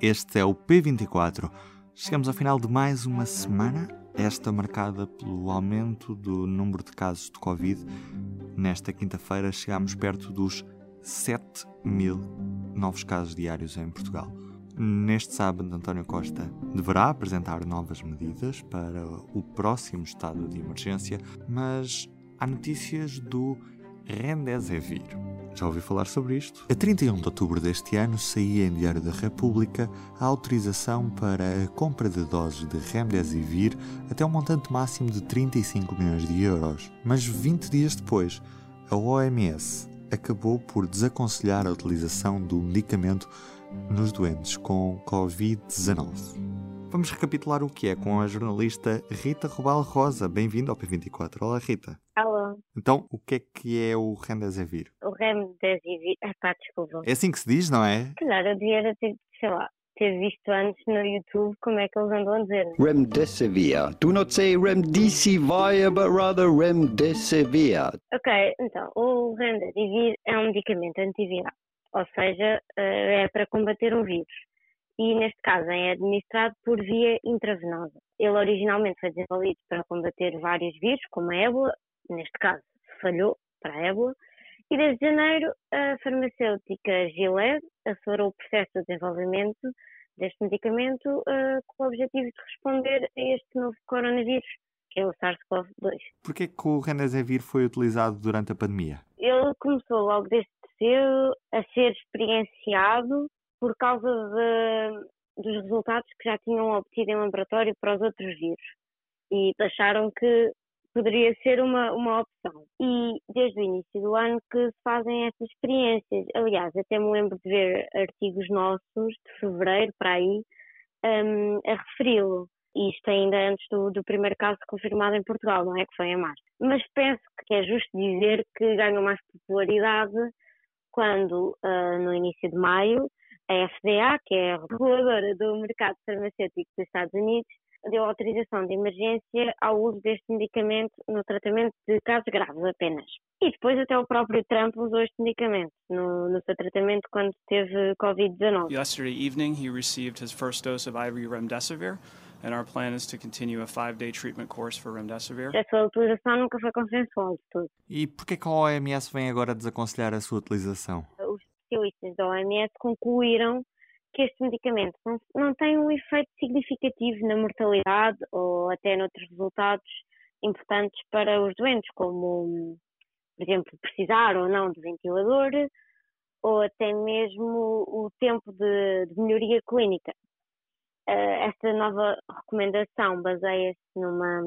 Este é o P24. Chegamos ao final de mais uma semana, esta marcada pelo aumento do número de casos de Covid. Nesta quinta-feira chegamos perto dos 7 mil novos casos diários em Portugal. Neste sábado, António Costa deverá apresentar novas medidas para o próximo estado de emergência, mas há notícias do Remdesivir. Já ouvi falar sobre isto? A 31 de outubro deste ano saía em Diário da República a autorização para a compra de doses de Remdesivir até um montante máximo de 35 milhões de euros. Mas 20 dias depois, a OMS acabou por desaconselhar a utilização do medicamento nos doentes com Covid-19. Vamos recapitular o que é com a jornalista Rita Rubal Rosa. Bem-vindo ao P24. Olá, Rita. Então, o que é que é o Remdesivir? O Remdesivir... Ah pá, desculpa. É assim que se diz, não é? Claro, eu devia ter, sei lá, ter visto antes no YouTube como é que eles andam a dizer. né? Remdesivir. Do not say remdesivir, but rather remdesivir. Ok, então, o Remdesivir é um medicamento antiviral, ou seja, eh, é para combater um vírus. E neste caso é administrado por via intravenosa. Ele originalmente foi desenvolvido para combater vários vírus, como a ébola, neste caso falhou para a ébola, e desde janeiro a farmacêutica Gilead acelerou o processo de desenvolvimento deste medicamento eh, com o objetivo de responder a este novo coronavírus, que é o SARS-CoV-2. Porquê que o Remdesivir foi utilizado durante a pandemia? Ele começou logo desde cedo a ser experienciado por causa de- dos resultados que já tinham obtido em laboratório para os outros vírus e acharam que poderia ser uma, uma opção. E desde o início do ano que se fazem essas experiências. Aliás, até me lembro de ver artigos nossos de fevereiro para aí hum, a referi-lo. Isto ainda antes do, do primeiro caso confirmado em Portugal, não é? Que foi em março. Mas penso que é justo dizer que ganhou mais popularidade quando, ah, no início de maio, a FDA, que é a reguladora do mercado farmacêutico dos Estados Unidos, deu autorização de emergência ao uso deste medicamento no tratamento de casos graves apenas. E depois até o próprio Trump usou este medicamento no, no seu tratamento quando teve Covid-19. Yesterday evening, he received his first dose of IV remdesivir, and our plan is to continue a five-day treatment course for remdesivir. Essa utilização nunca foi consensual de tudo. E porquê que a OMS vem agora desaconselhar a sua utilização? Os especialistas da OMS concluíram que este medicamento não, não tem um efeito significativo na mortalidade ou até noutros resultados importantes para os doentes, como, por exemplo, precisar ou não de ventilador ou até mesmo o tempo de, de melhoria clínica. Eh, esta nova recomendação baseia-se numa,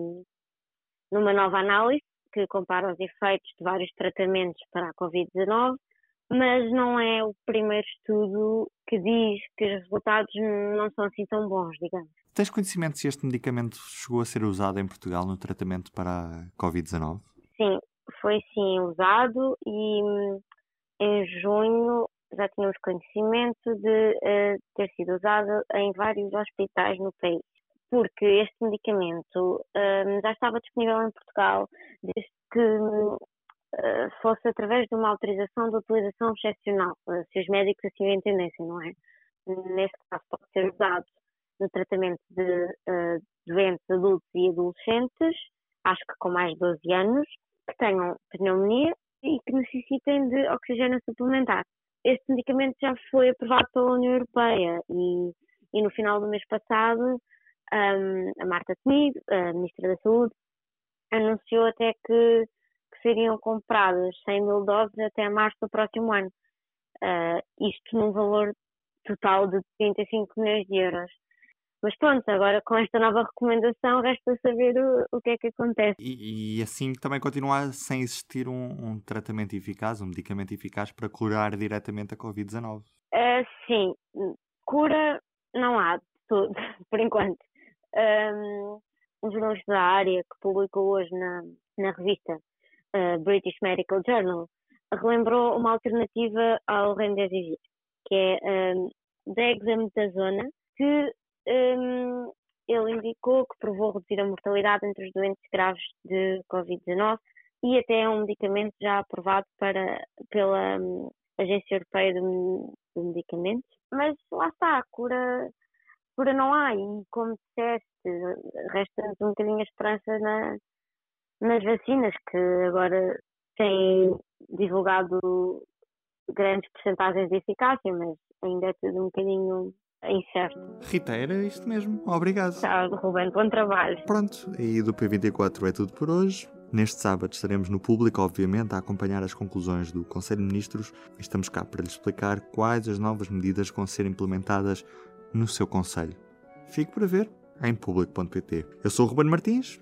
numa nova análise que compara os efeitos de vários tratamentos para a Covid-19 mas não é o primeiro estudo que diz que os resultados não são assim tão bons, digamos. Tens conhecimento se este medicamento chegou a ser usado em Portugal no tratamento para a Covid-19? Sim, foi sim usado e hum, em junho já tínhamos conhecimento de eh, ter sido usado em vários hospitais no país, porque este medicamento hum, já estava disponível em Portugal desde que hum, fosse através de uma autorização de utilização excepcional, eh, se os médicos assim o entendessem, não é? Neste caso pode ser usado no tratamento de eh, doentes adultos e adolescentes, acho que com mais de 12 anos, que tenham pneumonia e que necessitem de oxigênio suplementar. Este medicamento já foi aprovado pela União Europeia e, e no final do mês passado hum, a Marta Temido, a Ministra da Saúde, anunciou até que, que seriam compradas 100 mil doses até março do próximo ano. Ah, isto num valor total de 35 milhões de euros. Mas pronto, agora com esta nova recomendação resta saber o, o que é que acontece. E, e assim também continua sem existir um, um tratamento eficaz, um medicamento eficaz para curar diretamente a Covid-19. Ah, sim, cura não há de tudo, por enquanto. Um, um jornalista da área que publicou hoje na, na revista British Medical Journal relembrou uma alternativa ao remdesivir, que é um, dexametasona, que um, ele indicou que provou reduzir a mortalidade entre os doentes graves de Covid-19 e até é um medicamento já aprovado para, pela um, Agência Europeia de, de, Medicamentos. Mas lá está, a cura, cura não há e, como disseste, resta-nos um bocadinho a esperança na, nas vacinas, que agora têm divulgado grandes percentagens de eficácia, mas ainda é tudo um bocadinho incerto. Rita, era isto mesmo. Obrigado. Tchau, Ruben. Bom trabalho. Pronto, e do P24 é tudo por hoje. Neste sábado estaremos no público, obviamente, a acompanhar as conclusões do Conselho de Ministros e estamos cá para lhe explicar quais as novas medidas vão ser implementadas no seu Conselho. Fique para ver em público.pt. Eu sou o Ruben Martins,